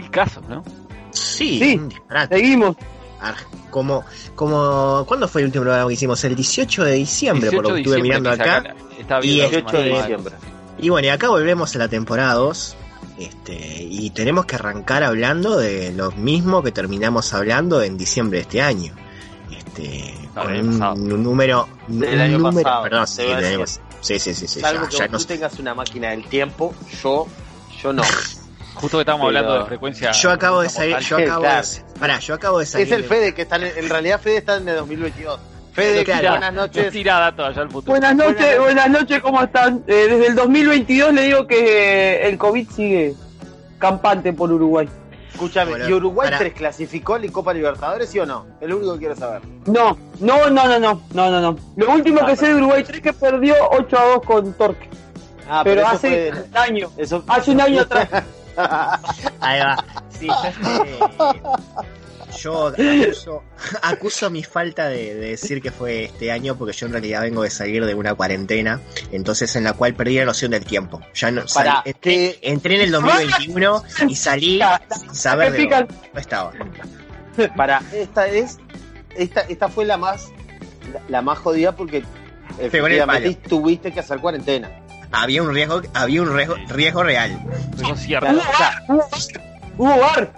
mil casos, ¿no? Sí, Sí. Seguimos. Como, como, ¿cuándo fue el último programa que hicimos? El 18 de diciembre, por lo que 18 estuve mirando acá. Está y bien, 18 de diciembre. Y bueno, y acá volvemos a la temporada 2. Este, y tenemos que arrancar hablando de lo mismo que terminamos hablando en diciembre de este año. Este, No, con un, número, Del un año número- pasado, perdón, sí, sí, sí, sí, sí, Salvo ya, que ya vos no tú sé. tengas una máquina del tiempo, yo, yo no. Justo que estábamos Pero- hablando de frecuencia. Yo acabo de salir, yo acabo de, pará, yo acabo de salir. Es el de- Fede que está en, en realidad Fede está en el 2022. Fede, Claro. buenas noches. Allá al futuro. Buenas noches, Buenas buenas noches, ¿cómo están? Eh, desde el 2022 le digo que eh, el COVID sigue campante por Uruguay. Escúchame, Bueno, ¿y Uruguay para- 3 clasificó a la Copa Libertadores, sí o no? Es lo único que quiero saber. No, no, no, no, no, no, no, no. Lo último Ah, que sé de Uruguay 3 que perdió 8 a 2 con Torque. Ah, pero eso hace fue- un año. Eso... Hace un año atrás. Ahí va. Sí, yo, este, yo acuso, acuso mi falta de, de decir que fue este año porque yo en realidad vengo de salir de una cuarentena, entonces en la cual perdí la noción del tiempo. Ya no entré, en el 2021 y salí sin saber de dónde estaba. Para, esta es. Esta, esta fue la más. La, la más jodida porque. Efectivamente, tuviste que hacer cuarentena. Había un riesgo, había un riesgo, riesgo real. Eso es cierto. Hubo bar.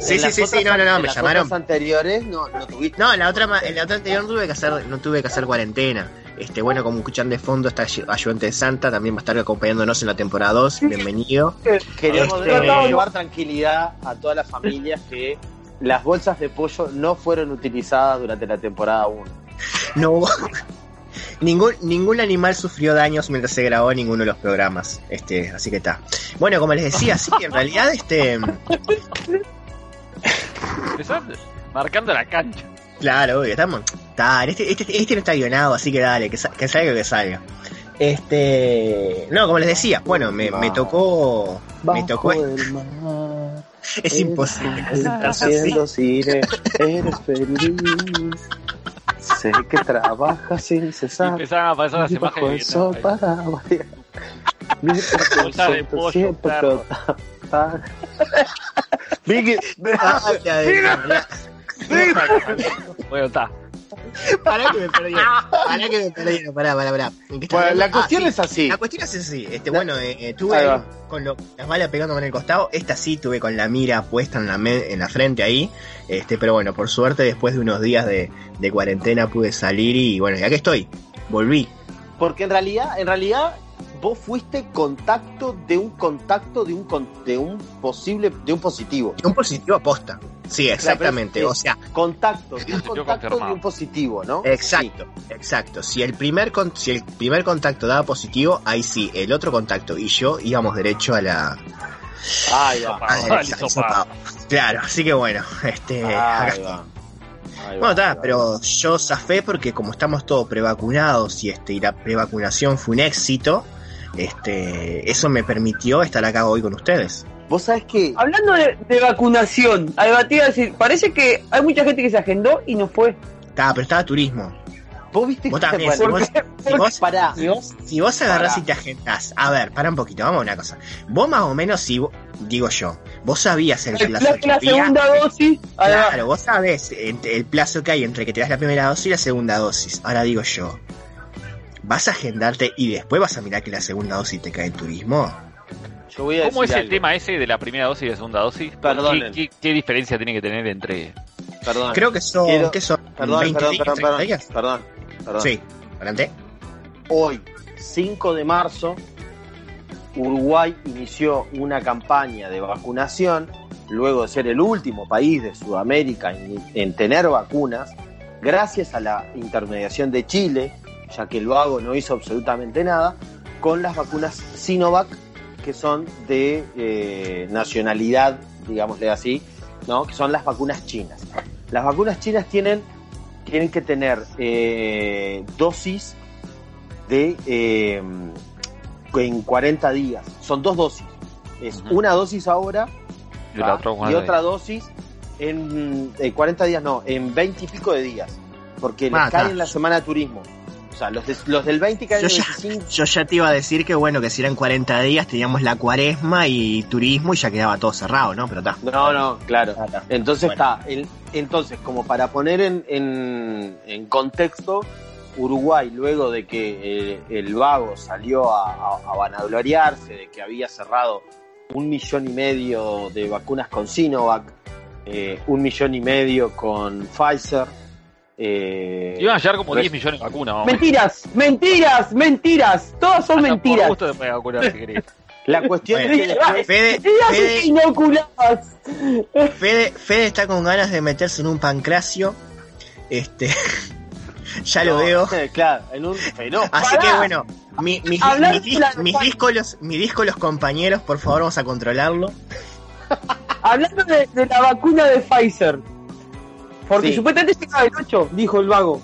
Sí, sí, sí, sí, no, no, no, me en las llamaron. anteriores no, no tuviste. No, en la otra, en la otra anterior no tuve que hacer, no tuve que hacer cuarentena. Este, bueno, como escuchan de fondo está Ay- Ayudante de Santa, también va a estar acompañándonos en la temporada 2. Bienvenido. Queremos Este- llevar tranquilidad a todas las familias que las bolsas de pollo no fueron utilizadas durante la temporada 1. No hubo- ningún, ningún animal sufrió daños mientras se grabó ninguno de los programas. Este, así que está. Bueno, como les decía, sí, en realidad, este, marcando la cancha. claro, obvio, estamos. Está, este, este, este no está guionado, así que dale, que, sa- que salga que salga. Este, no, como les decía, bueno, me, me tocó, me tocó, es imposible. Haciendo cine, eres feliz. Sé que trabajas sin Y cesar. empezaban a las imágenes. sol de- para variar. Bolsa de pollo, Bueno, está. Pará que me perdieron, pará que me perdieron, pará, pará, pará. ¿En qué estaba Bueno, la cuestión Ah, es así. La cuestión es así, este, La- bueno, eh, eh, tuve con lo- las balas pegándome en el costado, esta sí tuve con la mira puesta en la, me- en la frente ahí, este, pero bueno, por suerte después de unos días de, de cuarentena pude salir y bueno, y aquí estoy, volví. Porque en realidad, en realidad, vos fuiste contacto de un contacto de un con- de un posible, de un positivo. Un positivo aposta, sí, exactamente, o es- sea, Contacto, de un Positivo contacto de un positivo, ¿no? exacto, exacto, si el primer con- si el primer contacto daba positivo, ahí sí, el otro contacto y yo íbamos derecho a la... Ahí va. Sopa. a la- al hisopado. Claro, así que bueno, este... acá Bueno, está, pero yo zafé porque como estamos todos prevacunados y este y la prevacunación fue un éxito, este eso me permitió estar acá hoy con ustedes. Vos sabés que Hablando de, de vacunación, a debatir, a decir, parece que hay mucha gente que se agendó y no fue. Está, pero estaba turismo. vos viste Vos que también, si vos, si vos- pará. si vos- si vos agarrás Pará. y te agendás, a ver, para un poquito, vamos a una cosa. Vos más o menos, si vos- digo yo, vos sabías el El plazo la dosis. Claro, vos sabés el plazo que hay entre que te das la primera dosis y la segunda dosis. Ahora digo yo, ¿vas a agendarte y después vas a mirar que la segunda dosis te cae en turismo? Yo voy a ¿Cómo es el tema ese de la primera dosis y la segunda dosis? Perdonen. ¿Qué, qué, qué diferencia tiene que tener entre.? Perdón. Creo que son, Quiero- ¿qué son? Perdón, 20 perdón, días, perdón, 30 perdón, días. perdón, perdón. Sí, adelante. Hoy, 5 de marzo, Uruguay inició una campaña de vacunación, luego de ser el último país de Sudamérica en, en tener vacunas, gracias a la intermediación de Chile, ya que el vago no hizo absolutamente nada, con las vacunas Sinovac, que son de eh, nacionalidad, digámosle así, ¿no? que son las vacunas chinas. Las vacunas chinas tienen, tienen que tener eh, dosis de eh, en 40 días. Son dos dosis. Es una dosis ahora Y otra, y bueno, otra dosis en eh, 40 días, no, en 20 y pico de días. Porque les Ah, cae en la semana de turismo. O sea, los, de- los del 20 caen Yo ya, 25. yo ya te iba a decir que bueno, que si eran 40 días teníamos la cuaresma y turismo y ya quedaba todo cerrado, ¿no? Pero está. No, no, claro. Ah. Entonces está, entonces como para poner en, en, en contexto, Uruguay luego de que eh, el vago salió a, a- a vanagloriarse de que había cerrado un millón y medio de vacunas con Sinovac, eh, un millón y medio con Pfizer. Eh, Iban a llegar como res- 10 millones de vacunas. Mentiras, mentiras, mentiras. Todas son Hasta mentiras. Por gusto te puedes vacunar si querés. La cuestión Bueno. es que Fede, Fede, inoculadas. Fede, Fede está con ganas de meterse en un pancracio. Este. ya lo veo. Claro, en un fenómeno. Así Pará. que bueno, mi- mis, Hablando mis, de la- mis díscolos, mis díscolos compañeros, por favor, vamos a controlarlo. Hablando de, de la vacuna de Pfizer. Porque Sí. supuestamente llegaba el 8, dijo el vago.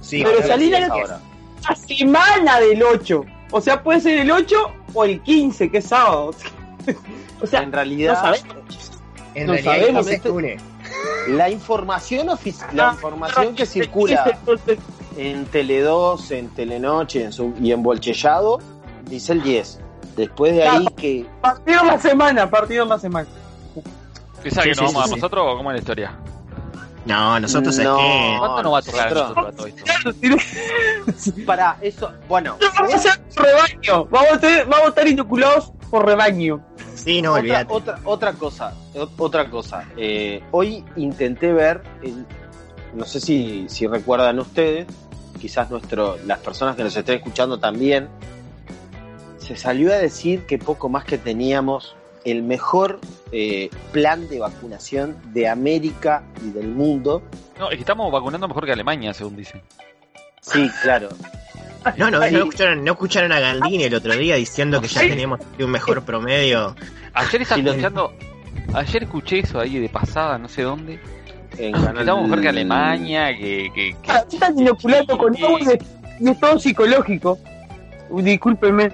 Sí, Pero Sí, la es ahora. La semana del 8. O sea, puede ser el 8 o el 15, que es sábado. O sea, En no realidad, sabemos. en no realidad sabemos, no se este- une. la información ofici- la información que circula en Tele2, en Telenoche en su- y en Bolchellado dice el 10. Después de ahí que partido la semana, partido la semana. ¿Pensás Sí, que sí, nos sí, vamos a dar sí. nosotros o cómo es la historia? No, nosotros es No. que. ¿Cuánto nos va a tocar a nosotros- nosotros todo esto? para eso, bueno, Vamos a ser rebaño. Vamos a, tener- vamos a estar inoculados por rebaño. Sí, no, otra, otra otra cosa, otra cosa. Eh, hoy intenté ver, el- no sé si, si recuerdan ustedes, quizás nuestro, las personas que nos estén escuchando también, se salió a decir que poco más que teníamos el mejor eh, plan de vacunación de América y del mundo. No, es que estamos vacunando mejor que Alemania, según dicen. Sí, claro. No, no, no escucharon, no escucharon a Gandini el otro día diciendo que ya teníamos un mejor promedio. Ayer estaba escuchando. Ayer escuché eso ahí de pasada, no sé dónde. En Que Canal- estamos mejor que Alemania, que. que, que- Ah, Están inoculando con agua y es, todo psicológico. Discúlpeme,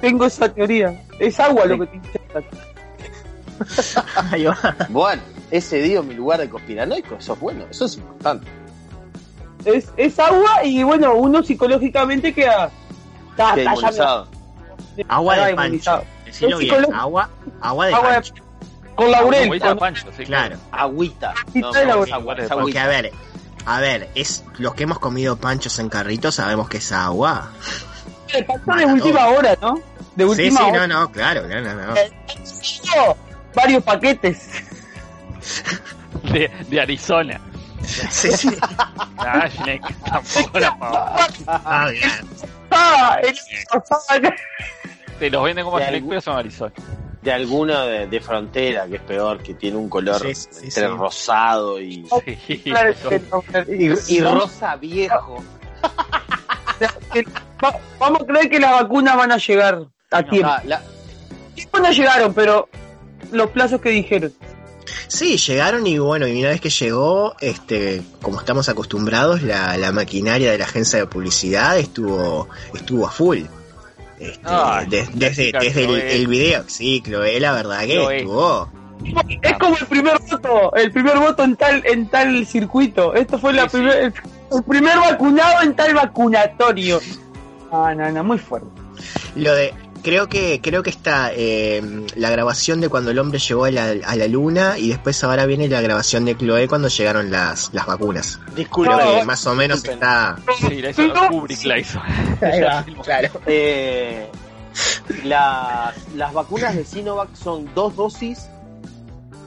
tengo esa teoría. Es agua lo que te inyectan. Ahí va. Bueno, ese dio mi lugar de conspiranoico, eso es bueno, eso es importante. Es, es agua y bueno, uno psicológicamente queda. Está, está inmunizado. Agua está de pancho. Decilo Es bien. psicológico. Agua, agua de Agua de- pancho. Con laurel. Agüita de con- pancho, sí, Claro. Agüita. No, es agua, es Porque, agüita. a ver, a ver, es los que hemos comido panchos en carrito sabemos que es agua. De pancho de última hora, ¿no? De Sí, última sí, hora. no, no, claro, no, no, no. Varios paquetes. De, de Arizona. Sí, sí. Ah, Schneck, tampoco la. Ah, bien. Ah, el- Te los venden como algún- pero son Arizona. De alguno de, de frontera, que es peor, que tiene un color Sí, sí, sí, entre sí. rosado y, Sí, claro, y, y rosa viejo. Va- Vamos a creer que las vacunas van a llegar a tiempo. La- Tiempo no llegaron, pero los plazos que dijeron. Sí, llegaron y bueno, y una vez que llegó, este, como estamos acostumbrados, la, la maquinaria de la agencia de publicidad estuvo, estuvo a full. Este, Ay, desde, desde el, video, sí, Chloe, la verdad que Chloe. estuvo. Es como el primer voto, el primer voto en tal en tal circuito. Esto fue la Sí, sí. El, primer vacunado en tal vacunatorio. Ah, no, no, muy fuerte. Lo de, creo que, creo que está eh, la grabación de cuando el hombre llegó a la, a la luna y después ahora viene la grabación de Chloe cuando llegaron las, las vacunas. disculpe, Creo que No, más o menos disculpen. está. Sí, la hizo Kubrick, la hizo. Ahí va, claro. Eh, las, las vacunas de Sinovac son dos dosis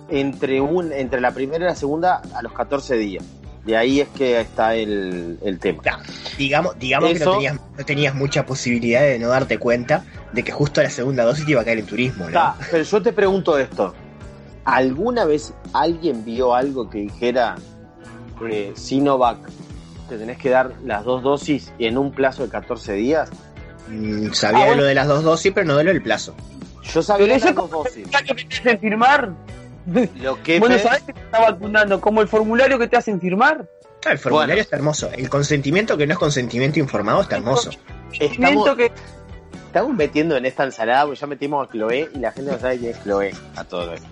entre, un, entre la primera y la segunda a los 14 días. De ahí es que está el, el tema. Ya, Digamos, digamos que no tenías, no tenías mucha posibilidad de no darte cuenta de que justo a la segunda dosis te iba a caer el turismo, ¿no? Está, pero yo te pregunto esto. ¿Alguna vez alguien vio algo que dijera eh, Sinovac te tenés que dar las dos dosis en un plazo de 14 días? Mm, sabía Ah, de bueno. lo de las dos dosis, pero no de lo del plazo. Yo sabía Pero las eso dos dosis. que te hacen firmar. Lo que Bueno, ¿sabes que te está vacunando? Como el formulario que te hacen firmar. Ah, el formulario Bueno. está hermoso. El consentimiento que no es consentimiento informado está hermoso. estamos, Siento que estamos metiendo en esta ensalada, porque ya metimos a Chloe y la gente no sabe quién es Chloe. A todo esto.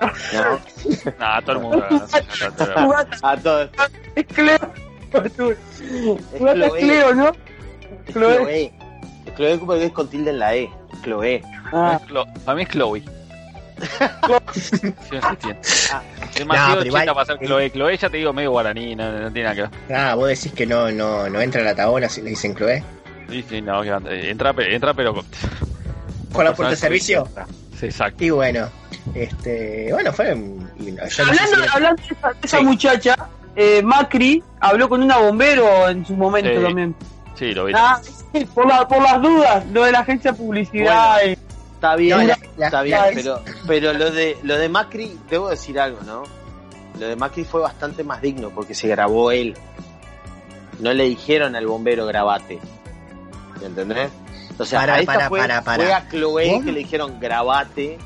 ¿No? Nah, todo el mundo. no A todo esto. es Cleo. Es a Chloe. Cleo, ¿no? Chloe. Chloe. Chloe porque es con tilde en la E. Chloe. Ah, Clo- Para mí es Chloe. Sí, no se entiende. Ah. Demasiado No, para ser Chloe. Chloe ya te digo medio guaraní, no, no tiene nada que ver. Ah, vos decís que no, no, no entra a la tabona si le dicen Chloe. Sí, sí, no, que entra, pe- entra pero con... ¿Con la puerta de servicio? Sí, exacto. Y bueno, este, bueno, fue. no- yo no sé hablando, si- hablando de esa, de esa Sí. muchacha, eh, Macri habló con una bombero en su momento Sí. también. Sí, lo vi. Ah, sí, por, la- por las dudas, lo de la agencia de publicidad. y- Está bien, No, la- la- está bien, la- pero, pero lo de lo de Macri, debo decir algo, ¿no? Lo de Macri fue bastante más digno porque se grabó él. No le dijeron al bombero grabate. ¿Me ¿Entendés? O sea, Para, a esta para, fue, para, fue a Chloe ¿Vos? que le dijeron grabate.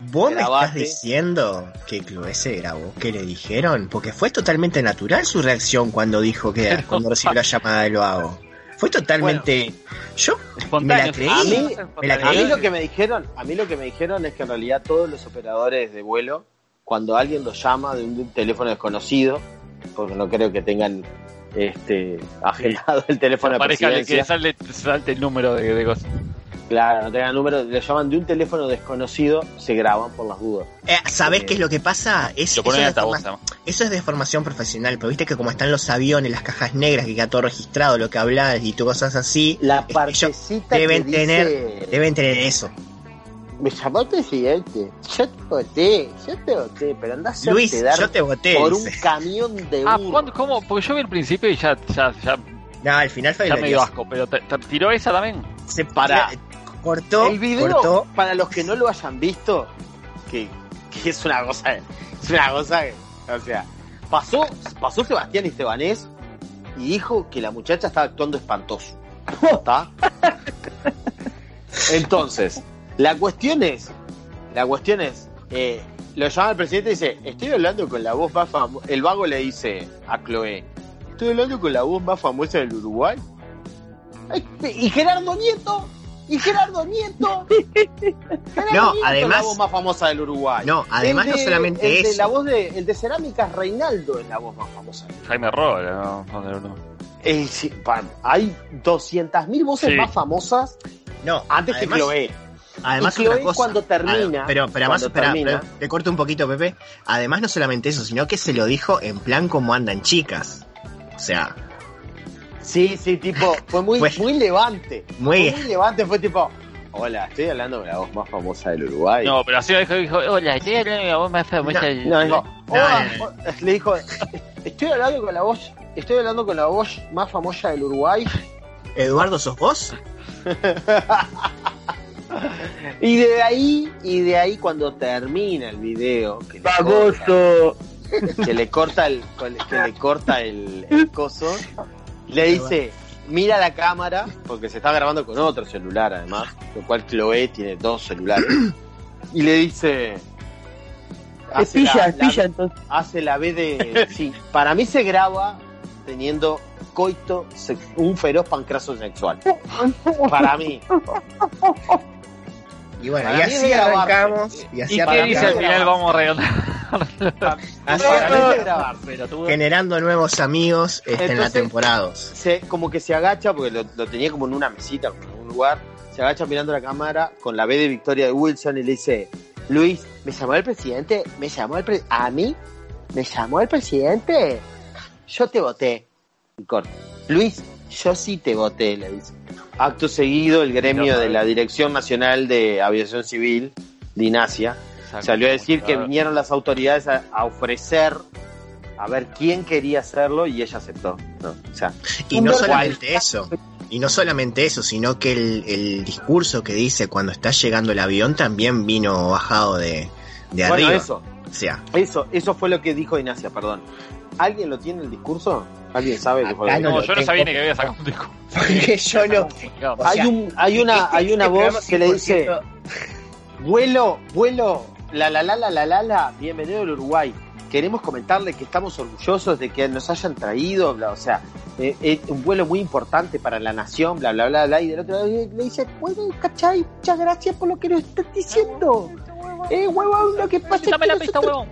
¿Vos me estás diciendo que Chloe se grabó? ¿Qué le dijeron? Porque fue totalmente natural su reacción cuando dijo que Pero- cuando recibió la llamada de lo hago. Fue totalmente. Yo Espontáneo. me la creí. A mí- me la A mí lo que me dijeron, a mí lo que me dijeron es que en realidad todos los operadores de vuelo, cuando alguien los llama de un, de un teléfono desconocido, porque no creo que tengan este agendado el teléfono de que salte, salte el número de, de cosas. Claro, no tengan número, le llaman de un teléfono desconocido, se graban por las dudas. Eh, ¿Sabés Eh, qué es lo que pasa? Es, Lo eso, es de altavoz, forma- además. eso es de formación profesional, pero viste que como están los aviones, las cajas negras, que queda todo registrado, lo que hablas y tú cosas así, La partecita deben que tener- dice, deben tener eso. me llamó el presidente, yo te voté, yo te voté, pero andás a Luis, yo te voté. por un camión de Ah, burro. ¿cuándo- ¿cómo? Porque yo vi el principio y ya, ya, ya, No, al final fue ya me dio asco, pero te, te tiró esa también. Se Para. Cortó, el video, cortó. para los que no lo hayan visto, que, que es una cosa, es una cosa que, o sea, pasó, pasó Sebastián Estebanés y dijo que la muchacha estaba actuando espantoso. ¿Está? Entonces, la cuestión es, la cuestión es, eh, lo llama el presidente y dice, estoy hablando con la voz más famosa, el vago le dice a Chloe, estoy hablando con la voz más famosa del Uruguay. Ay, Y Gerardo Nieto, y Gerardo Nieto. Gerardo No, Nieto es además- la voz más famosa del Uruguay. No, además no solamente el de eso. la voz de, el de Cerámicas Reinaldo es la voz más famosa. Jaime Roll, no, no, no, no. Eh, sí, pa- hay 200.000 voces Sí. más famosas No, antes además, que Chloe. Además, Y Chloe otra cosa- cuando termina, pero, pero además, espera, termina- pero te corto un poquito, Pepe. Además, no solamente eso, sino que se lo dijo en plan como andan chicas. O sea, Sí, sí, tipo, fue muy, muy levante. muy. Fue muy levante, fue tipo, hola, estoy hablando con la voz más famosa del Uruguay. No, pero así dijo, dijo, hola, estoy hablando de la voz más famosa No, del- No, dijo, No, "Hola", no, no. le dijo, estoy hablando con la voz, estoy hablando con la voz más famosa del Uruguay. Eduardo, ¿sos vos? Y de ahí, y de ahí cuando termina el video, que le corta, que le corta el, que le corta el, el coso, le dice, mira la cámara, porque se está grabando con otro celular además, lo cual Chloe tiene dos celulares, y le dice, hace Espilla, la- entonces. hace la B de, sí, para mí se graba teniendo coito, un feroz pancraso sexual, para mí. Y bueno, Para y es así arrancamos. Y así ¿Y qué dice al es final? Vamos a Pero generando nuevos amigos este, en la temporada 2. se, como que se agacha, porque lo, lo tenía como en una mesita, en un lugar, se agacha mirando la cámara con la B de Victoria de Wilson y le dice, Luis, ¿me llamó el presidente? ¿Me llamó el presidente? ¿A mí? ¿Me llamó el presidente? Yo te voté. Y corta. Luis, yo sí te voté, le dice. Acto seguido, el gremio de la Dirección Nacional de Aviación Civil, DINASIA, salió a decir que vinieron las autoridades a, a ofrecer a ver quién quería hacerlo y ella aceptó. ¿no? O sea, Y no solamente eso. Y no solamente eso, sino que el, el discurso que dice cuando está llegando el avión también vino bajado de, de bueno, arriba. eso, O sea, eso, eso fue lo que dijo Ignacia, perdón. ¿Alguien lo tiene el discurso? ¿Alguien sabe qué fue que no yo no sabía ni que había sacado un disco. porque yo no. O Hay un, hay una, hay una este voz que le dice, 100% vuelo, vuelo, la la la la la la la, bienvenido al Uruguay. Queremos comentarle que estamos orgullosos de que nos hayan traído, bla, o sea, eh, es un vuelo muy importante para la nación, bla, bla, bla, bla, y del otro lado le dice, bueno, ¿cachai? Muchas gracias por lo que nos estás diciendo. Eh, huevón, lo que pasa es que la pista, nosotros- huevón.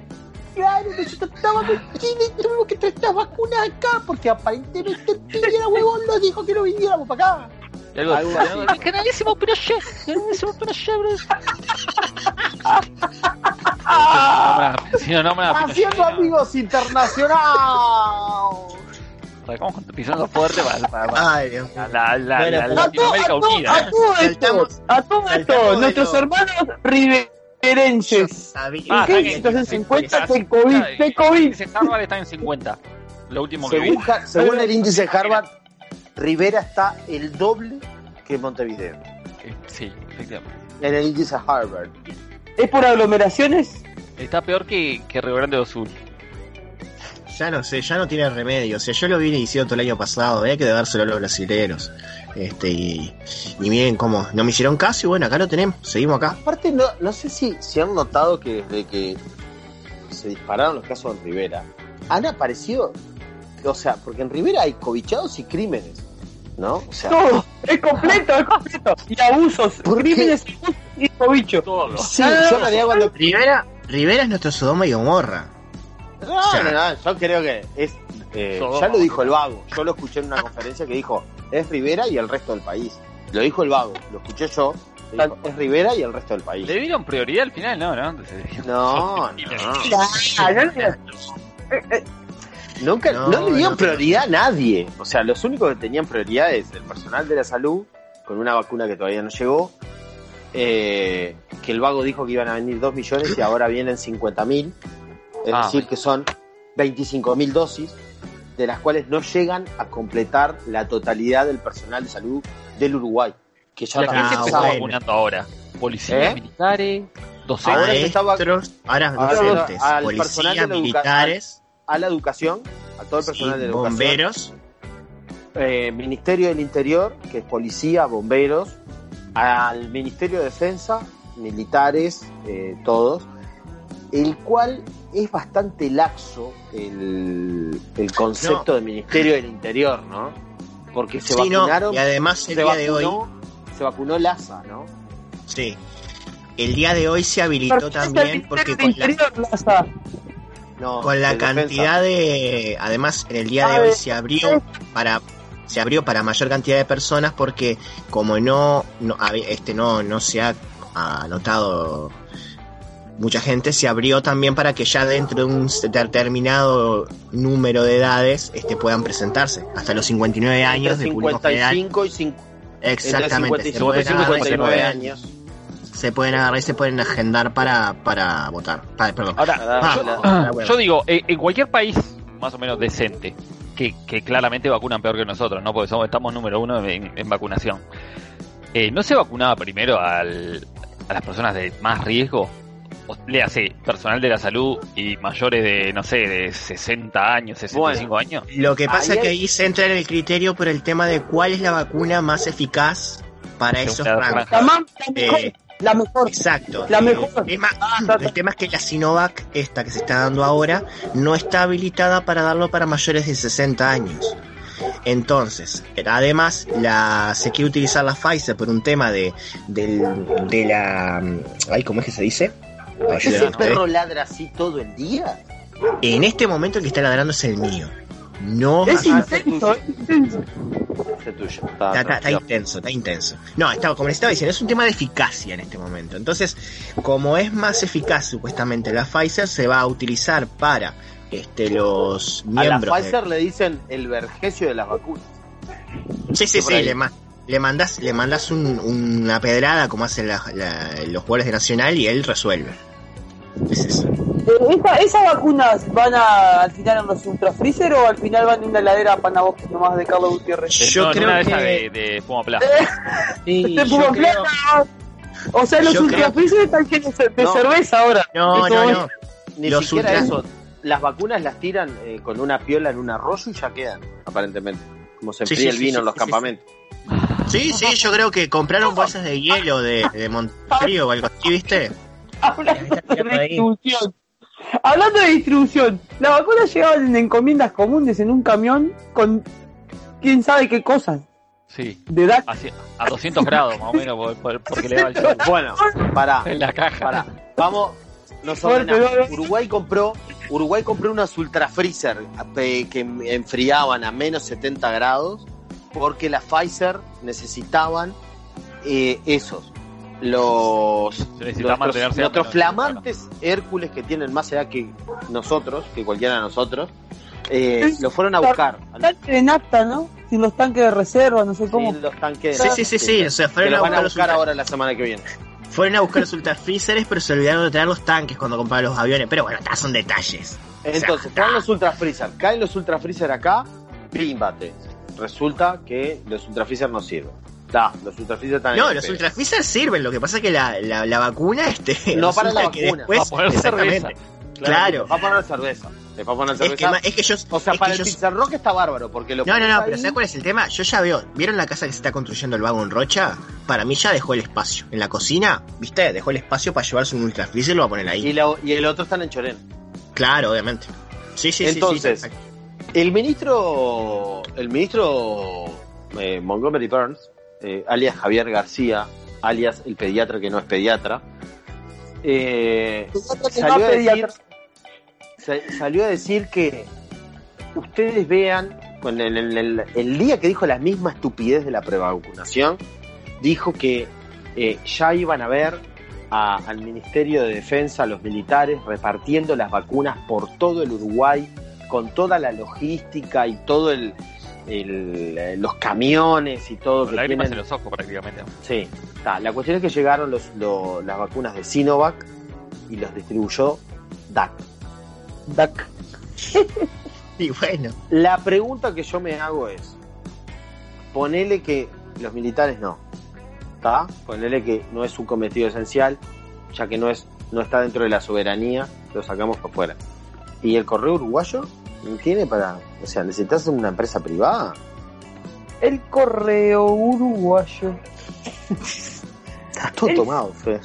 claro, nosotros estábamos en Chile y tuvimos que traer estas vacunas acá porque aparentemente el huevón nos dijo que no viniéramos para acá. Algo, Algo algo- así. Canalísimo Pinochet, canalísimo Pinochet, bro. Ah, Si no Haciendo amigos internacional. Estamos pisando fuerte para, para- para Ay, Dios la, la, la, Bueno, la pero- a, Latinoamérica a to- unida. a todo esto, a todo esto, nuestros hermanos riverenses. sabía. Ah, ¿Qué está es bien. entonces Sí, 50 está- de COVID? está- De COVID. Ese Harvard está en 50. Lo último que vi. Según, según el índice Harvard, Rivera está el doble que Montevideo. Eh, Sí, efectivamente. En el índice Harvard. ¿Es por aglomeraciones? Está peor que, que Río Grande do Sul. Ya no sé, ya no tiene remedio. O sea, yo lo vine diciendo todo el año pasado, había que dárselo a los brasileros. Este, y, y miren cómo, no me hicieron caso y bueno, acá lo tenemos, seguimos acá. Aparte, no, no sé si, si han notado que desde que se dispararon los casos en Rivera, han aparecido, o sea, porque en Rivera hay cobichados y crímenes, ¿no? O sea, Todo, es completo, es completo. Y abusos, crímenes abusos y cobicho. Todo. sí, yo en realidad cuando... Rivera, Rivera es nuestro Sodoma y Gomorra. No, no, no, yo creo que es... eh, Sodoma. ya lo dijo el vago, yo lo escuché en una conferencia que dijo, es Rivera y el resto del país. Lo dijo el vago, lo escuché yo, dijo, es Rivera y el resto del país. ¿Le dieron prioridad al final? No, no. No, no. no, no. Eh, eh, Nunca, No, no, le dieron no. prioridad a nadie. O sea, los únicos que tenían prioridad es el personal de la salud, con una vacuna que todavía no llegó, eh, que el vago dijo que iban a venir 2 millones y ahora vienen 50 mil. Es Ah, decir, que son 25 mil dosis, de las cuales no llegan a completar la totalidad del personal de salud del Uruguay. Que ya La también gente se está vacunando ahora. Policías, ¿Eh? militares, docentes. Ahora Maestros, docentes, al personal policías, militares, a la educación, a todo el sí, personal de la educación. bomberos. eh, Ministerio del Interior, que es policía, bomberos, al Ministerio de Defensa, militares, eh, todos, el cual es bastante laxo el, el concepto de Ministerio del Interior, ¿no? Porque se Sí, no, vacunaron, y además el día de hoy, se vacunó Laza, ¿no? sí, el día de hoy se habilitó también porque con la, Interior, Laza. No, con la defensa. cantidad de además en el día de hoy se abrió para se abrió para mayor cantidad de personas porque como no no este no no se ha anotado mucha gente se abrió también para que ya dentro de un determinado número de edades este puedan presentarse. Hasta los 59 años Entre de público general 55 y cincu- exactamente entre se 55 pueden, y 59 agarrar, años. se pueden agarrar y se pueden agendar para para votar para, perdón. Ahora, Ah, yo, la- Ah, yo digo, eh, en cualquier país más o menos decente, que, que claramente vacunan peor que nosotros, ¿no? Porque somos, estamos número uno en, en vacunación. Eh, ¿No se vacunaba primero al, a las personas de más riesgo? O, le hace personal de la salud y mayores de, no sé, de 60 años, 65 años. Lo que pasa Ahí es que ahí se entra en el criterio por el tema de cuál es la vacuna más eficaz para esos rangos. Eh, la mejor. Exacto. La Eh, mejor. El tema, el tema es que la Sinovac, esta que se está dando ahora, no está habilitada para darlo para mayores de 60 años. Entonces, además, la, se quiere utilizar la Pfizer por un tema de, del- de la... Ay, ¿cómo es que se dice? ¿Ese perro ladra así todo el día? En este momento el que está ladrando es el mío. No Es Ah, intenso, es intenso. Tuyo. Está, Está, está- está intenso, está intenso. No, estaba, como les estaba diciendo, es un tema de eficacia en este momento. Entonces, como es más eficaz supuestamente la Pfizer, se va a utilizar para este los A la miembros. de- Pfizer le dicen el vergesio de las vacunas. Sí, sí, sí, le, ma- le mandas, le mandas un- una pedrada como hacen la- la- los jugadores de Nacional y él resuelve. Es eso. Eh, esa- ¿Esas vacunas van a, al final en los Ultra Freezer o al final van en una heladera Panabosque nomás de Carlos Gutiérrez? Eh, Yo no, creo una de que- esas de, de Puma Plaza. Sí, Te yo pongo creo- plata. O sea, los yo Ultra creo- Freezer están llenos de No. cerveza ahora. No, Eso no, es- no. Ni Los siquiera ultra- eso. Las vacunas las tiran eh, con una piola en un arroyo y ya quedan, aparentemente. Como se Sí, enfría sí, el vino sí, en los sí, campamentos. Sí, sí, yo creo que compraron bolsas de hielo de, de Montefrío o algo así, ¿viste? Tirando de. Hablando de distribución, las vacunas llegaban en encomiendas comunes en un camión con quién sabe qué cosas. Sí, De edad. así, a 200 grados más o menos, por- por- porque le daba el sol Bueno, pará, en la caja. pará. Vamos, nos. Uruguay compró Uruguay compró unas ultra freezer eh, que enfriaban a menos 70 grados porque la Pfizer necesitaban eh, esos. Los, nuestros, flamantes Hércules que tienen más edad que nosotros, que cualquiera de nosotros, eh, lo fueron a buscar. Tanque de nafta, ¿no? Sin los tanques de reserva, no sé cómo. Sí, los tanques Sí, sí, sí, sí. O sea, fueron los a van a buscar los ahora la semana que viene. Fueron a buscar los ultra freezers, pero se olvidaron de traer los tanques cuando compraron los aviones. Pero bueno, ta, son detalles. Entonces, fueron los Ultra Freezer. Caen los Ultra Freezer acá, pímbate. Resulta que los Ultra Freezer no sirven. Da, los Ultra Freezer están No, los el ultra freezers sirven. Lo que pasa es que la, la, la vacuna, este. No para la vacuna, después- para poner exactamente. cerveza. Claro. Va a poner cerveza. Le va a poner Es cerveza. que, ma- es que yo. o sea, es para que el yo- Pizza Rock está bárbaro, porque lo No, no, no, ahí- pero ¿sabes cuál es el tema? Yo ya veo, ¿vieron la casa que se está construyendo el vago en Rocha? Para mí ya dejó el espacio. En la cocina, ¿viste? Dejó el espacio para llevarse un ultra freezer y lo va a poner ahí. Y, la- y el otro está en Chorén. Claro, obviamente. Sí, sí, sí, sí. Entonces, exacto. El ministro, el ministro eh, Montgomery Burns, eh, alias Javier García, alias el pediatra que no es pediatra, eh, salió, a decir, sa- salió a decir que ustedes vean, con el, el- el- el día que dijo la misma estupidez de la prevacunación, dijo que eh, ya iban a ver a- al Ministerio de Defensa, a los militares, repartiendo las vacunas por todo el Uruguay, con toda la logística y todo el, el- los camiones y todo Con que lágrimas tienen. en los ojos prácticamente. Sí. La cuestión es que llegaron los, lo- las vacunas de Sinovac y los distribuyó DAC. Dac. Y bueno. La pregunta que yo me hago es, ponele que los militares no, ¿está? Ponele que no es un cometido esencial, ya que no es no está dentro de la soberanía, lo sacamos para afuera. ¿Y el correo uruguayo? ¿No tiene para...? O sea, ¿necesitas una empresa privada? El correo uruguayo. Estás todo El- tomado, Fe.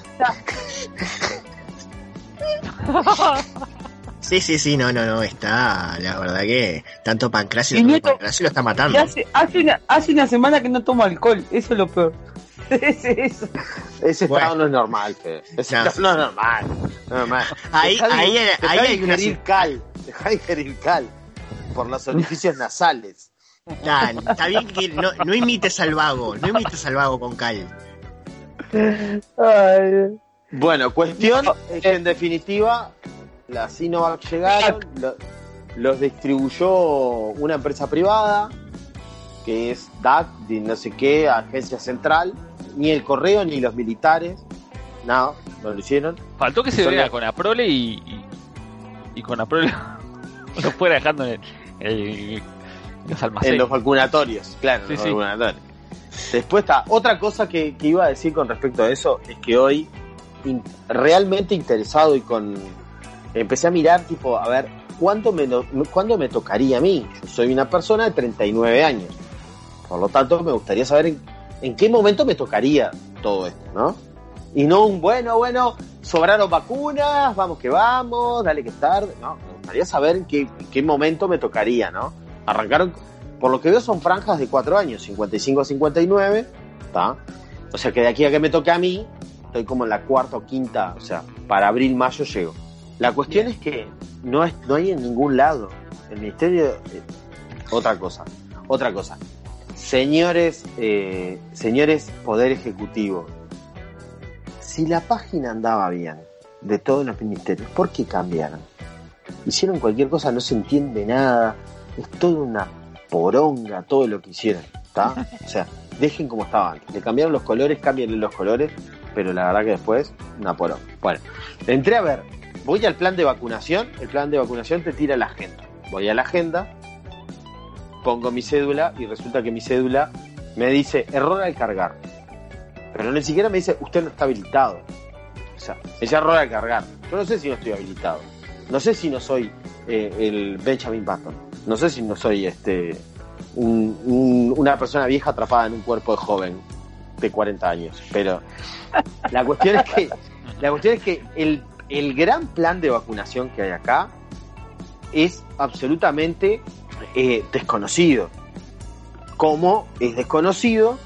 Sí, sí, sí, no, no, no, está, la verdad que tanto Pancracio Y como Nieto- Pancracio lo está matando. Hace, hace, una, hace una semana que no tomo alcohol, eso es lo peor. Es eso. Ese Bueno. estado no es normal, Fe. Ese No. estado no es normal. No es normal. Ahí, Dejá de- ahí, dejá ahí de hay una cal. Deja de ingerir cal. Por los orificios nasales. Nah, está bien que no, no imites al vago, no imites al vago con cal. Ay, Bueno, cuestión es que en definitiva las Sinovac llegaron, lo- los distribuyó una empresa privada que es DAC, de no sé qué, agencia central, ni el correo ni los militares, nada, no lo hicieron. Faltó que se vea con Aprole y, y, y con Aprole lo fuera dejando en, el- los almacenes. En los vacunatorios, claro, Sí, los sí. vacunatorios. Después está, otra cosa que, que iba a decir con respecto a eso es que hoy, in- realmente interesado y con. Empecé a mirar, tipo, a ver, ¿cuánto me, ¿cuándo me tocaría a mí? Yo soy una persona de 39 años. Por lo tanto, me gustaría saber en, en qué momento me tocaría todo esto, ¿no? Y no un, bueno, bueno, sobraron vacunas, vamos que vamos, dale que es tarde. No, gustaría saber en qué, qué momento me tocaría, ¿no? Arrancaron, por lo que veo son franjas de 4 años, 55 a 59, ¿está? O sea que de aquí a que me toque a mí, estoy como en la cuarta o quinta, o sea, para abril, mayo llego. La cuestión es que no, es, no hay en ningún lado. El ministerio, eh, otra cosa, otra cosa. Señores, eh, señores Poder Ejecutivo, si la página andaba bien de todos los ministerios, ¿por qué cambiaron? Hicieron cualquier cosa, no se entiende nada, es toda una poronga todo lo que hicieron, ¿está? O sea, dejen como estaba antes. Le cambiaron los colores, cámbienle los colores, pero la verdad que después, una poronga. Bueno, entré a ver, voy al plan de vacunación, el plan de vacunación te tira la agenda. Voy a la agenda, pongo mi cédula y resulta que mi cédula me dice error al cargar. Pero ni siquiera me dice usted no está habilitado. O sea, es error al cargar. Yo no sé si no estoy habilitado. No sé si no soy eh, el Benjamin Button. No sé si no soy este un- un- una persona vieja atrapada en un cuerpo de joven de 40 años. Pero la cuestión es que la cuestión es que el, el gran plan de vacunación que hay acá es absolutamente eh, desconocido. Como es desconocido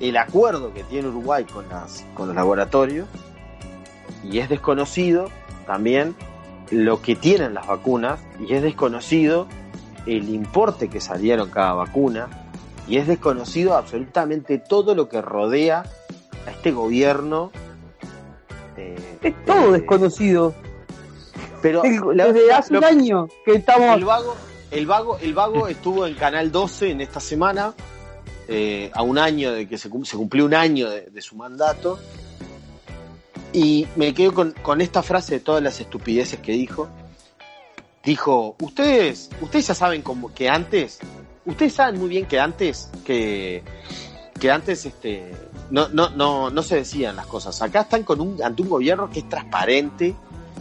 el acuerdo que tiene Uruguay con, las, con los laboratorios y es desconocido también lo que tienen las vacunas y es desconocido el importe que salieron cada vacuna y es desconocido absolutamente todo lo que rodea a este gobierno. eh, Es todo eh, desconocido. Pero El- la- Desde hace lo- un año que estamos. el vago, el vago, el vago estuvo en Canal 12 en esta semana, eh, a un año de que se, se cumplió un año de, de su mandato. Y me quedo con, con esta frase de todas las estupideces que dijo. Dijo, ustedes, ustedes ya saben como que antes, ustedes saben muy bien que antes, que, que antes este, no, no, no, no se decían las cosas. Acá están con un, ante un gobierno que es transparente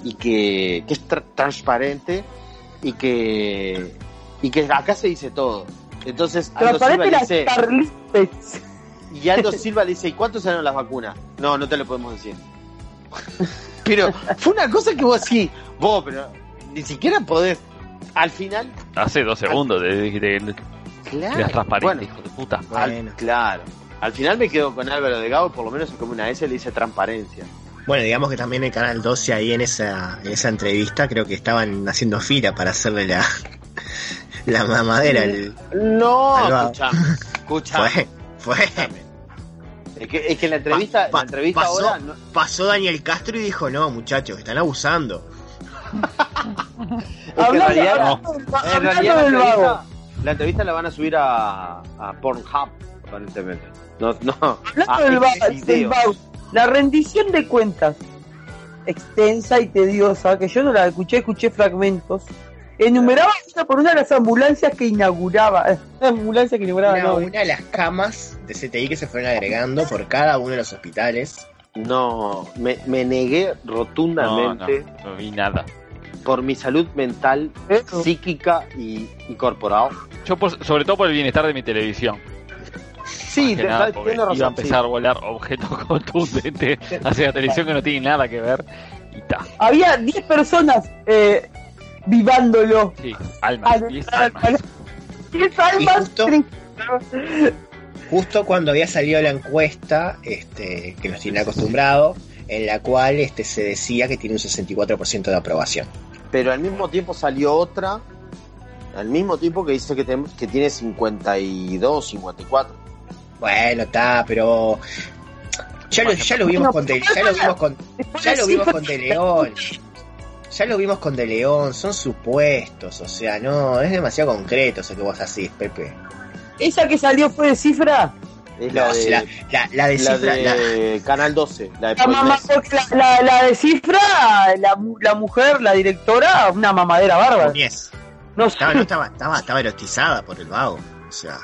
y que, que es tra- transparente y que y que acá se dice todo. Entonces Aldo Silva le dice, y Aldo Silva le dice, ¿y cuántos salieron las vacunas? No, no te lo podemos decir. Pero fue una cosa que vos sí, vos, pero ni siquiera podés. Al final, Hace dos segundos de, de, de- claro. eras transparente, bueno, hijo de puta. al- claro. Al final me quedo con Álvaro de Gabo, por lo menos como una S le dice transparencia. Bueno, digamos que también el Canal 12 ahí en esa, en esa entrevista creo que estaban haciendo fila para hacerle la, la mamadera. El, No, escuchame, escuchame. fue, fue. Es que, es que la entrevista, Pa- pa- la entrevista pasó, ahora no- pasó Daniel Castro y dijo, no, muchachos, están abusando. Es que en Hablando, realidad, hablando- en hablando realidad la, del vago. entrevista, la entrevista la van a subir a, a Pornhub, aparentemente. No, no, Hablando a del, del la rendición de cuentas extensa y tediosa, que yo no la escuché, escuché fragmentos, enumeraba una por una de las ambulancias que inauguraba, eh, la ambulancia que inauguraba, Una, no, una de las camas de CTI que se fueron agregando por cada uno de los hospitales. No, me, me negué No, rotundamente no, no vi nada. por mi salud mental, Eso. psíquica y, y corporal. Yo, por- sobre todo por el bienestar de mi televisión. Sí, te- nada, te- razón. iba a sí. empezar a volar objetos contundentes hacia la televisión que no tiene nada que ver. Y ta. Había 10 personas eh, vivándolo. Sí, almas, Al- 10 al- almas. al- 10 almas justo- cuando había salido la encuesta, este, que nos tiene acostumbrado, en la cual este, se decía que tiene un 64% de aprobación. Pero al mismo tiempo salió otra, al mismo tiempo que dice que, tem- que tiene 52, 54. Bueno, está, pero ya lo, ya lo vimos con De, ya lo vimos con ya lo vimos con De León. Ya lo vimos con De León, son supuestos, o sea, no, es demasiado concreto eso que vos hacís, Pepe. Esa que salió fue de cifra. No, Es la de, la, la, la de la cifra, la- de Canal 12, la de La, mamá, la, la- la de cifra, la, mu- la mujer, la directora, una mamadera bárbara. Núñez. No sé. Estaba, no, estaba, estaba, estaba erotizada por el vago. O sea,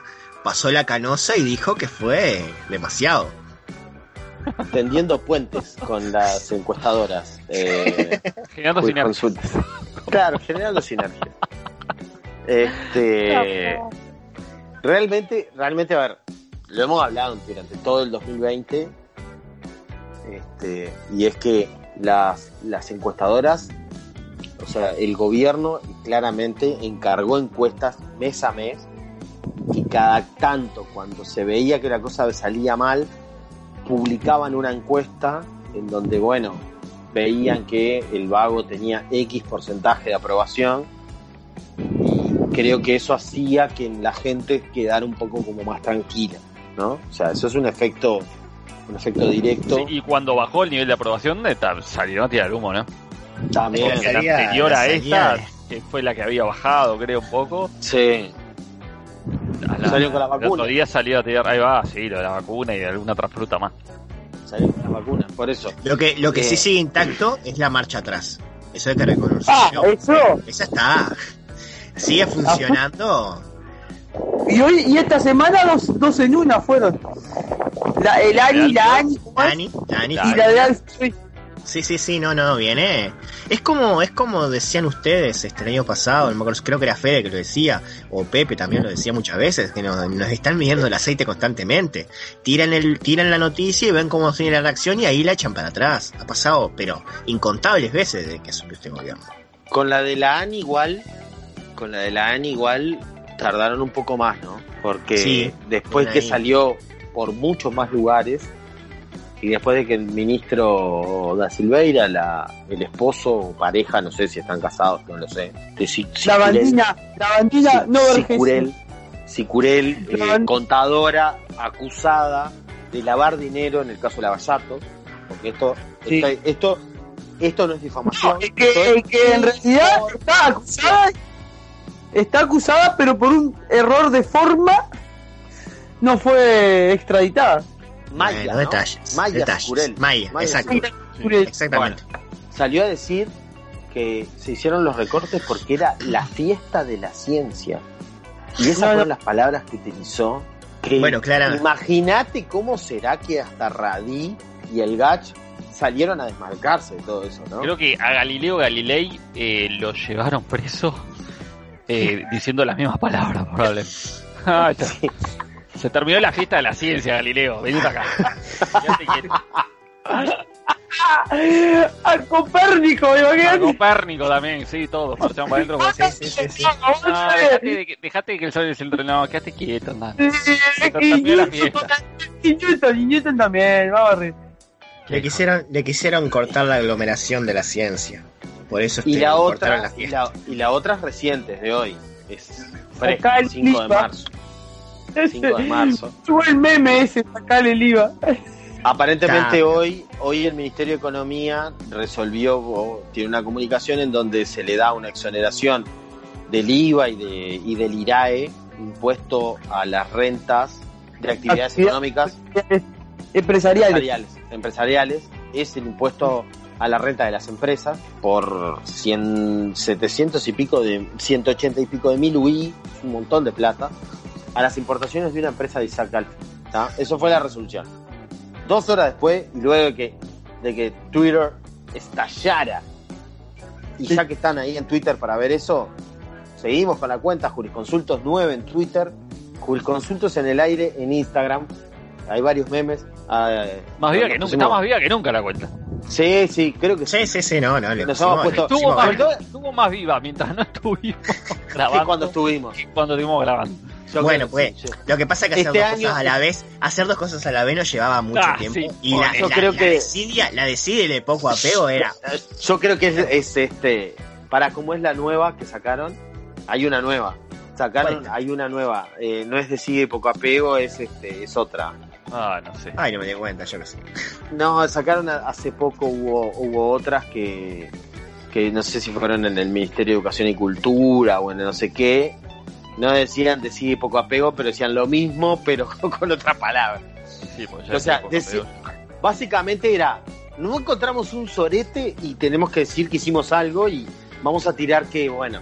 pasó la canosa y dijo que fue demasiado. Tendiendo puentes con las encuestadoras. Eh, Generando sinergia. Claro, generando sinergia. Este, realmente, realmente, a ver, lo hemos hablado durante todo el 2020, este, y es que las, las encuestadoras, o sea, el gobierno claramente encargó encuestas mes a mes, y cada tanto, cuando se veía que la cosa salía mal, publicaban una encuesta en donde, bueno, veían que el vago tenía X porcentaje de aprobación y creo que eso hacía que la gente quedara un poco como más tranquila, ¿no? O sea, eso es un efecto un efecto directo Sí, y cuando bajó el nivel de aprobación, eh, salieron a tirar humo, ¿no? también. Porque La anterior a esta, que fue la que había bajado, creo, un poco. Sí, la- Salió con la El vacuna. otro día salió a tirar, ahí va, sí, lo de la vacuna y de alguna otra fruta más. salió con las vacunas, por eso. Lo que, lo que Eh. sí sigue intacto es la marcha atrás. Eso hay que. Ah, eso. Esa está. Sigue funcionando. Y hoy y esta semana dos, dos en una fueron. La, el Ani, la Ani, Dani. y la de Alfred. Sí, sí, sí, no, no, viene. Es como, es como decían ustedes este el año pasado, no me acuerdo, creo que era Fede que lo decía, o Pepe también lo decía muchas veces, que nos, nos están midiendo el aceite constantemente. Tiran el, tiran la noticia y ven cómo tiene la reacción y ahí la echan para atrás. Ha pasado, pero incontables veces desde que asumió este gobierno. Con la de la AN igual, con la de la AN igual tardaron un poco más, ¿no? Porque Sí, después que salió por muchos más lugares, y después de que el ministro da Silveira, la, el esposo o pareja, no sé si están casados, no lo sé, de La bandina, la bandina no Sicurel, Sicurel, eh, contadora acusada de lavar dinero en el caso de Lavallatos, porque esto, Sí. esto, esto, esto no es difamación. Es que, es que en realidad por- está acusada, está acusada, pero por un error de forma no fue extraditada. Maya, Bueno, ¿no? detalles. Maya detalles. Maya, Maya exacto. Exactamente. Salió a decir que se hicieron los recortes porque era la fiesta de la ciencia. Y esas No, no. fueron las palabras que utilizó. Que Bueno, claramente. Imagínate cómo será que hasta Radí y el Gach salieron a desmarcarse de todo eso, ¿no? Creo que a Galileo Galilei eh, lo llevaron preso eh, diciendo las mismas palabras, probablemente. Ah, está. Se terminó la fiesta de la ciencia, Galileo. Venite acá. A Copérnico, A imagínate. Copérnico también, sí, todos marchamos para adentro. pues, sí, sí, sí. No, dejate, de que- dejate de que el sol es el no, quédate quieto, anda. Y terminó la Newton, fiesta. y Newton, y Newton también, vamos a. Le quisieron, le quisieron cortar la aglomeración de la ciencia. Por eso Y este, la cortaron otra, la y fiesta. la, y la otra es reciente, es de hoy. Es fresca, el 5 de marzo. 5 de marzo. Tuvo el meme ese, sacar el IVA. Aparentemente hoy, hoy el Ministerio de Economía resolvió, o tiene una comunicación en donde se le da una exoneración del IVA y, de, y del IRAE impuesto a las rentas de actividades Actividad- económicas Empresariales. empresariales, empresariales. Es el impuesto a la renta de las empresas por 100, 700 y pico de 180 y pico de mil UI, un montón de plata, a las importaciones de una empresa de Isaac. ¿tá? Eso fue la resolución. Dos horas después, y luego de que, de que Twitter estallara, y Sí. ya que están ahí en Twitter para ver eso, seguimos con la cuenta Jurisconsultos 9 en Twitter, Jurisconsultos en el aire en Instagram, hay varios memes. ah, Más viva que nunca, está más viva que nunca la cuenta. Sí, sí, creo que sí. Sí, sí, sí, no, no. Nos hemos puesto- Estuvo más, estuvo más viva mientras no estuvimos Sí, grabando. cuando estuvimos. que cuando estuvimos grabando. Yo Bueno, pues, sí, sí. Lo que pasa es que hacer Este dos año- cosas a la vez, hacer dos cosas a la vez nos llevaba mucho Ah, tiempo. sí. Y la, Yo la- creo la que- la desidia y el poco apego era. Yo creo que es, es este. Para cómo es la nueva que sacaron, hay una nueva. Sacaron, ¿Cuál? hay una nueva. Eh, no es decir poco apego, es este, es otra. Ah, no sé. Ay, no me di cuenta, yo no sé. No, sacaron a- hace poco hubo, hubo otras que, que no sé si fueron en el Ministerio de Educación y Cultura o en el no sé qué. No decían decir poco apego, pero decían lo mismo, pero con otra palabra. Sí, pues ya O sea, decir-. Básicamente era, no encontramos un sorete y tenemos que decir que hicimos algo y vamos a tirar que, bueno,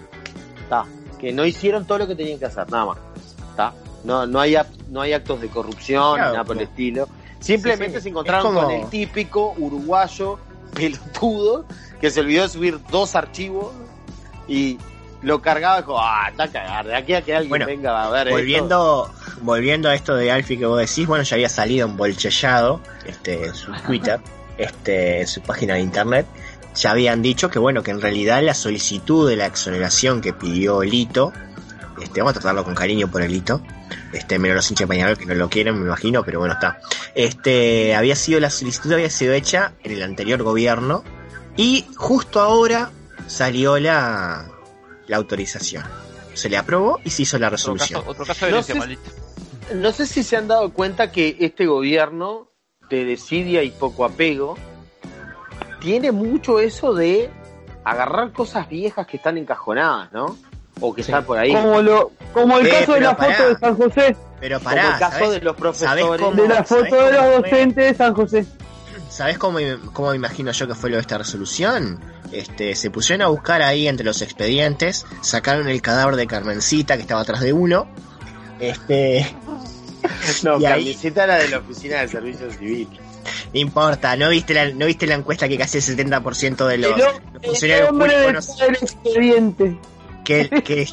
está, que no hicieron todo lo que tenían que hacer, nada más. Está, no, no hay no hay actos de corrupción Claro, nada por el como- estilo. Simplemente Sí, sí, se encontraron como- con el típico uruguayo pelotudo que se olvidó de subir dos archivos y lo cargaba y dijo, ah, está a cagar, de aquí a que alguien Bueno, venga a ver esto". Volviendo, volviendo a esto de Alfie que vos decís, bueno, ya había salido en Bolchellado, este, en su Twitter, este, en su página de internet, ya habían dicho que bueno, que en realidad la solicitud de la exoneración que pidió Lito, este, vamos a tratarlo con cariño por el Lito, este, menos los hinchas de que no lo quieren, me imagino, pero bueno, está. Este, había sido, la solicitud había sido hecha en el anterior gobierno, y justo ahora salió la, la autorización. Se le aprobó y se hizo la Otro resolución. caso, otro caso de No sé-. No sé si se han dado cuenta que este gobierno de desidia y poco apego tiene mucho eso de agarrar cosas viejas que están encajonadas, ¿no? O que Sí. están por ahí. Como, lo, como el Eh, caso de la pará. foto de San José, Pero Como pará, el caso ¿sabés, de los ¿sabés profesores. cómo? de la ¿sabés foto de los docentes de San José. ¿Sabés cómo, cómo me imagino yo que fue lo de esta resolución? Este, se pusieron a buscar ahí entre los expedientes, sacaron el cadáver de Carmencita que estaba atrás de uno. Este, No, y ahí- era de la oficina de servicio civil. no importa, ¿no viste la, no viste la encuesta que casi el 70% de los, El, los el funcionarios públicos del expediente. que, que,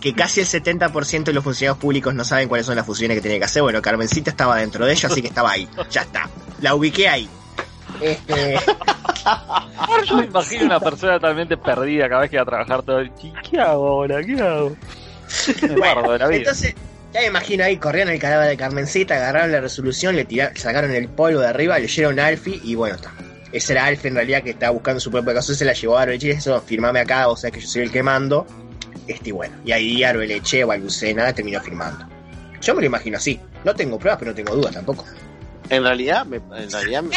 que casi el 70% de los funcionarios públicos no saben cuáles son las funciones que tiene que hacer. Bueno, Carmencita estaba dentro de ellos, así que estaba ahí. Ya está. La ubiqué ahí. Este, Yo me imagino una persona totalmente perdida cada vez que va a trabajar todo el ¿Y ¿Qué hago ahora? ¿Qué hago? Me Bueno, guardo de la vida. entonces, Ya me imagino ahí, corrían el cadáver de Carmencita, agarraron la resolución, le tiraron, sacaron el polvo de arriba, leyeron a Alfie y bueno, está. Ese era Alfie en realidad que estaba buscando su propio caso, se la llevó a Arbeleche, eso, firmame acá, o sea que yo soy el que mando. Este, y bueno, y ahí Arbeleche o Alucena terminó firmando. Yo me lo imagino así. No tengo pruebas, pero no tengo dudas tampoco. En realidad, me, en realidad me-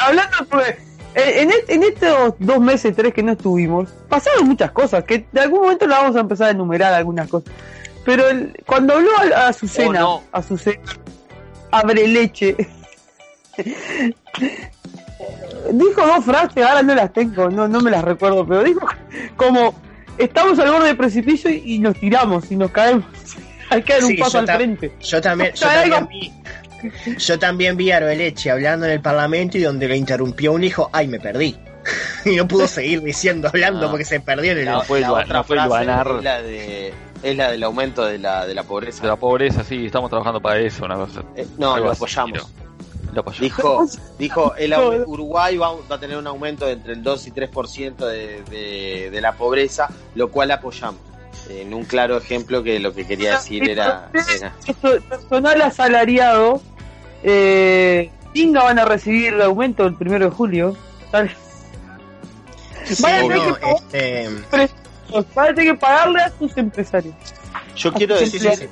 hablando sobre. eh, En, en estos dos meses, tres que no estuvimos, pasaron muchas cosas, que de algún momento la vamos a empezar a enumerar algunas cosas. Pero el- cuando habló a, a Azucena, Oh, no. Azucena, abre leche, dijo dos frases, ahora no las tengo, no, no me las recuerdo, pero dijo como, estamos al borde del precipicio y, y nos tiramos y nos caemos. Hay que dar un Sí, paso al frente. Yo también, yo también vi. Yo también vi a Arbeleche hablando en el parlamento y donde lo interrumpió un hijo, ay me perdí. y no pudo seguir diciendo, hablando Ah. porque se perdió en el. la, fue la Luan- otra no fue frase es la de es la del aumento de la, de la pobreza. De la pobreza, sí, estamos trabajando para eso, una cosa. Eh, no, lo así, apoyamos. Lo apoyamos. Dijo, dijo el No. Uruguay va, va a tener un aumento de entre el 2 y 3% de, de, de la pobreza, lo cual apoyamos. En un claro ejemplo que lo que quería decir era, era personal asalariado, eh, Tinga van a recibir el aumento el primero de julio. Sí, a no, este, Van a tener que pagarle a sus empresarios. Yo quiero decir, sí.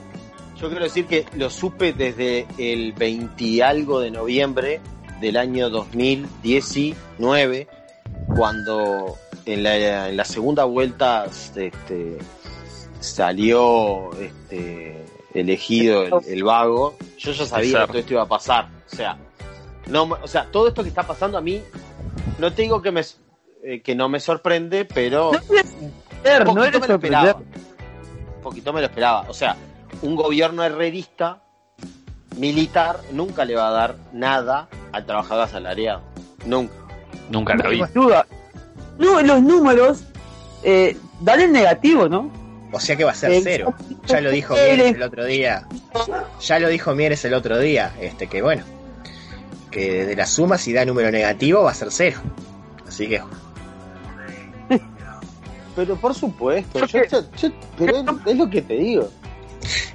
yo quiero decir que lo supe desde el 20 y algo de noviembre del año 2019, cuando en la, en la segunda vuelta este, salió este, elegido el, el vago. Yo ya sabía que todo esto iba a pasar. O sea, no, me- o sea, todo esto que está pasando a mí, no te digo que me eh, que no me sorprende, pero No es sorprender, un no poquito me lo esperaba. Un poquito me lo esperaba. O sea, un gobierno herrerista, militar, nunca le va a dar nada al trabajador asalariado. Nunca. Nunca la vi. No, los números eh, dan el negativo, ¿no? O sea que va a ser cero. Ya lo dijo Mieres el otro día. Ya lo dijo Mieres el otro día. Este, que bueno. Que de la suma, si da número negativo, va a ser cero. Así que, Pero por supuesto, Yo yo, pero es, lo que te digo.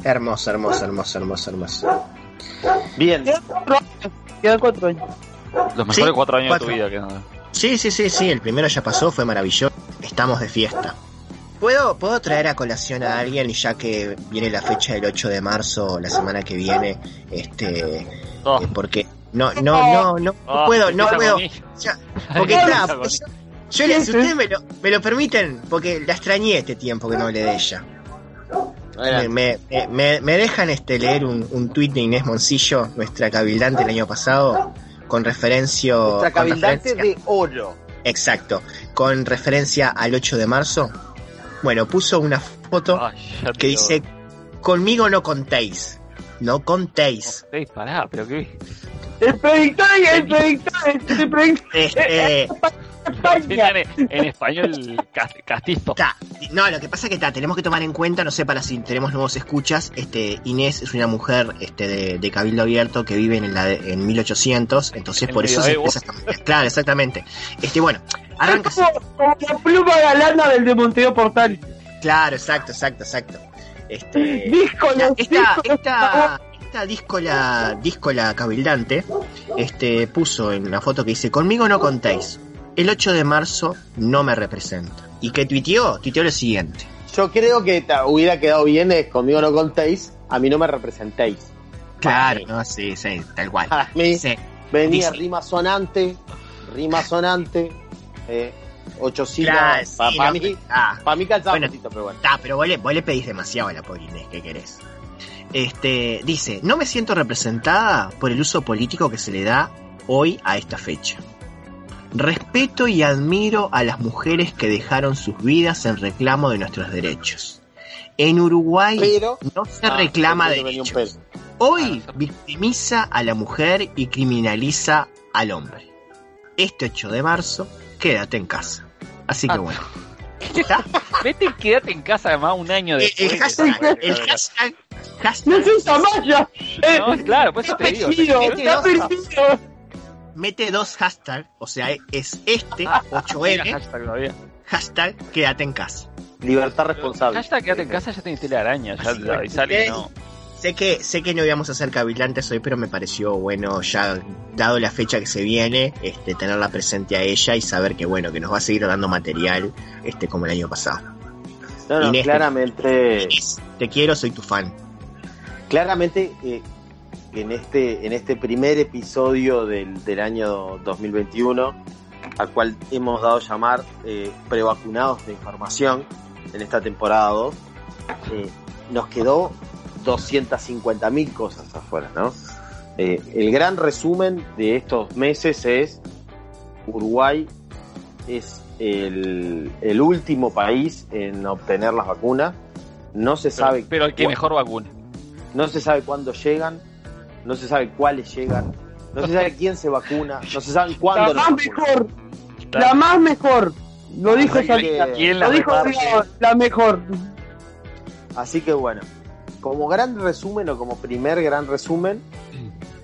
hermoso, hermoso, hermoso, hermoso, hermoso. Bien, Quedan cuatro años. Quedan cuatro años. Los mejores Sí, cuatro años cuatro. de tu vida. Que... Sí, sí, sí, sí, el primero ya pasó, fue maravilloso. Estamos de fiesta. ¿Puedo, ¿Puedo traer a colación a alguien, y ya que viene la fecha del 8 de marzo, la semana que viene? Este, Oh, eh, porque no, no, no, no, oh, puedo, no puedo. Ya, porque está, yo, yo si ustedes me lo, me lo permiten, porque la extrañé este tiempo que no hablé de ella. Me, me, me- me- me dejan este leer un, un tuit de Inés Moncillo, nuestra cabildante el año pasado, con referencia. Nuestra cabildante referencia- de oro. Exacto, con referencia al 8 de marzo. Bueno, puso una foto Ay, que dice: Conmigo no contéis. No contéis. Ey, pará, pero qué. El predictor y España. En, en español cas- castizo. Ta, no, lo que pasa es que ta, tenemos que tomar en cuenta, no sé, para si tenemos nuevos escuchas, este, Inés es una mujer este, de, de Cabildo Abierto que vive en, la de- en 1800, entonces En por eso se esta- Claro, exactamente. Este, bueno, arranca Es como, como la pluma galana del de Montevideo Portal. Claro, exacto, exacto, exacto. Este, esta, esta, esta díscola, díscola cabildante este, puso en la foto que dice, conmigo no contéis, el 8 de marzo no me representa. ¿Y que tuiteó? Tuiteó lo siguiente. Yo creo que ta- hubiera quedado bien es conmigo no contéis, a mí no me representéis. Claro, no, sí, sí, tal cual. A mí Sí. venía Dice- rima sonante, rima sonante, eh, ocho Claro, sílabas. sí, Para no, mí, ah, para mí calzaba Bueno. un poquito, pero bueno. Ah, pero vos le, vos le pedís demasiado a la pobre Inés, ¿qué querés? Este, dice, no me siento representada por el uso político que se le da hoy a esta fecha. Respeto y admiro a las mujeres que dejaron sus vidas en reclamo de nuestros derechos. En Uruguay Pero no se Ah, reclama derechos. pelo. Hoy Ah, victimiza a la mujer y criminaliza al hombre. Este 8 de marzo, quédate en casa. Así que Ah. bueno. ¿Está? Vete y quédate en casa además un año El, después. el hashtag, el No, hashtag, No hashtag soy Samaya. Eh, claro, pues eso te digo. perdido, está no- perdido. Mete dos hashtags, o sea, es este, Mira, 8M, hashtag todavía. hashtag quédate en casa. Libertad responsable. Hashtag quédate en casa ya tenés telaraña, ya Así la no. sé que sé que no íbamos a ser cavilantes hoy, pero me pareció bueno ya dado la fecha que se viene, este tenerla presente a ella y saber que bueno que nos va a seguir dando material, este como el año pasado. No, no, Inés, claramente, Te quiero, soy tu fan. claramente eh, que en este, en este primer episodio del, del año 2021, al cual hemos dado a llamar eh, prevacunados de información en esta temporada 2, eh, nos quedó 250 mil cosas afuera, ¿no? Eh, el gran resumen de estos meses es Uruguay es el, el último país en obtener las vacunas. No se sabe Pero el que mejor vacuna. no se sabe cuándo llegan, no se sabe cuáles llegan, no se sabe quién se vacuna, no se sabe La cuándo más nos vacunan. mejor, la más mejor. Lo dijo Así Sarita. que- ¿Quién la Lo dijo la mejor. Así que bueno, como gran resumen o como primer gran resumen,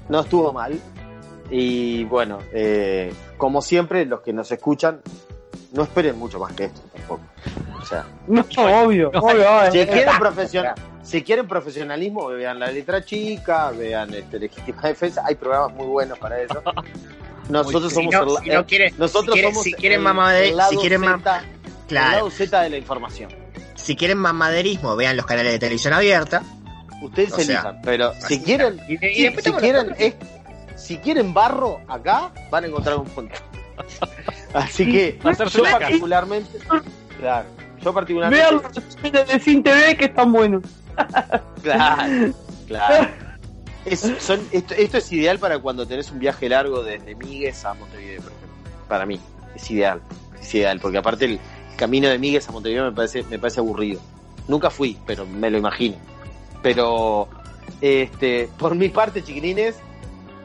no estuvo mal. Y bueno, eh, como siempre, los que nos escuchan, no esperen mucho más que esto tampoco. O sea, No, obvio, obvio. si quieren, profesional, si quieren profesionalismo, vean la letra chica, vean este, legítima defensa, hay programas muy buenos para eso. Nosotros Si somos no, el, si no nosotros si quieren, somos si quieren el- mamade- el lado si quieren ma- Z, el claro, lado Z de la información. si quieren mamaderismo, vean los canales de televisión abierta. Ustedes O sea, elijan, pero si quieren, Y, y si, quieren es- si quieren barro acá, van a encontrar un montón. Así que yo particularmente, claro, yo particularmente, Vean los de Fin TV que están buenos. claro, claro. Esto es ideal para cuando tenés un viaje largo desde Migues a Montevideo, por ejemplo. Para mí, es ideal, es ideal, porque aparte el camino de Migues a Montevideo me parece, me parece aburrido. Nunca fui, pero me lo imagino. Pero, este, por mi parte, chiquilines,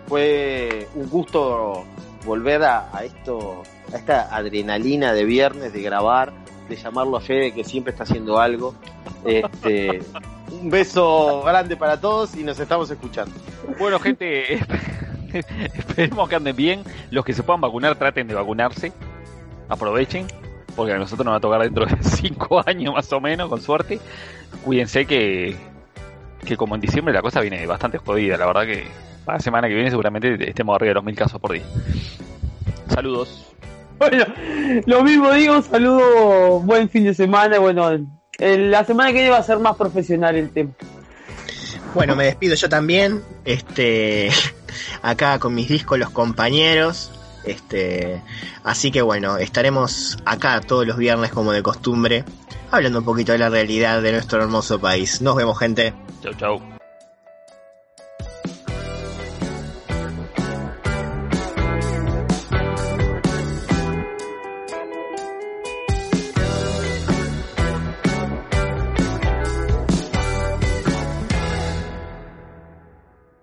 fue un gusto volver a, a esto, a esta adrenalina de viernes, de grabar, de llamarlo a Fede, que siempre está haciendo algo. Este, un beso grande para todos y nos estamos escuchando. Bueno, gente, esperemos que anden bien. Los que se puedan vacunar, traten de vacunarse. Aprovechen, porque a nosotros nos va a tocar dentro de cinco años más o menos, con suerte. Cuídense que, que como en diciembre la cosa viene bastante jodida. La verdad que para la semana que viene seguramente estemos arriba de los mil casos por día. Saludos. Bueno, lo mismo digo, saludo, buen fin de semana. Bueno, la semana que viene va a ser más profesional el tema. Bueno, me despido yo también. Este, acá con mis discos los compañeros. Este, así que bueno, estaremos acá todos los viernes como de costumbre, hablando un poquito de la realidad de nuestro hermoso país. Nos vemos, gente. Chau, chau.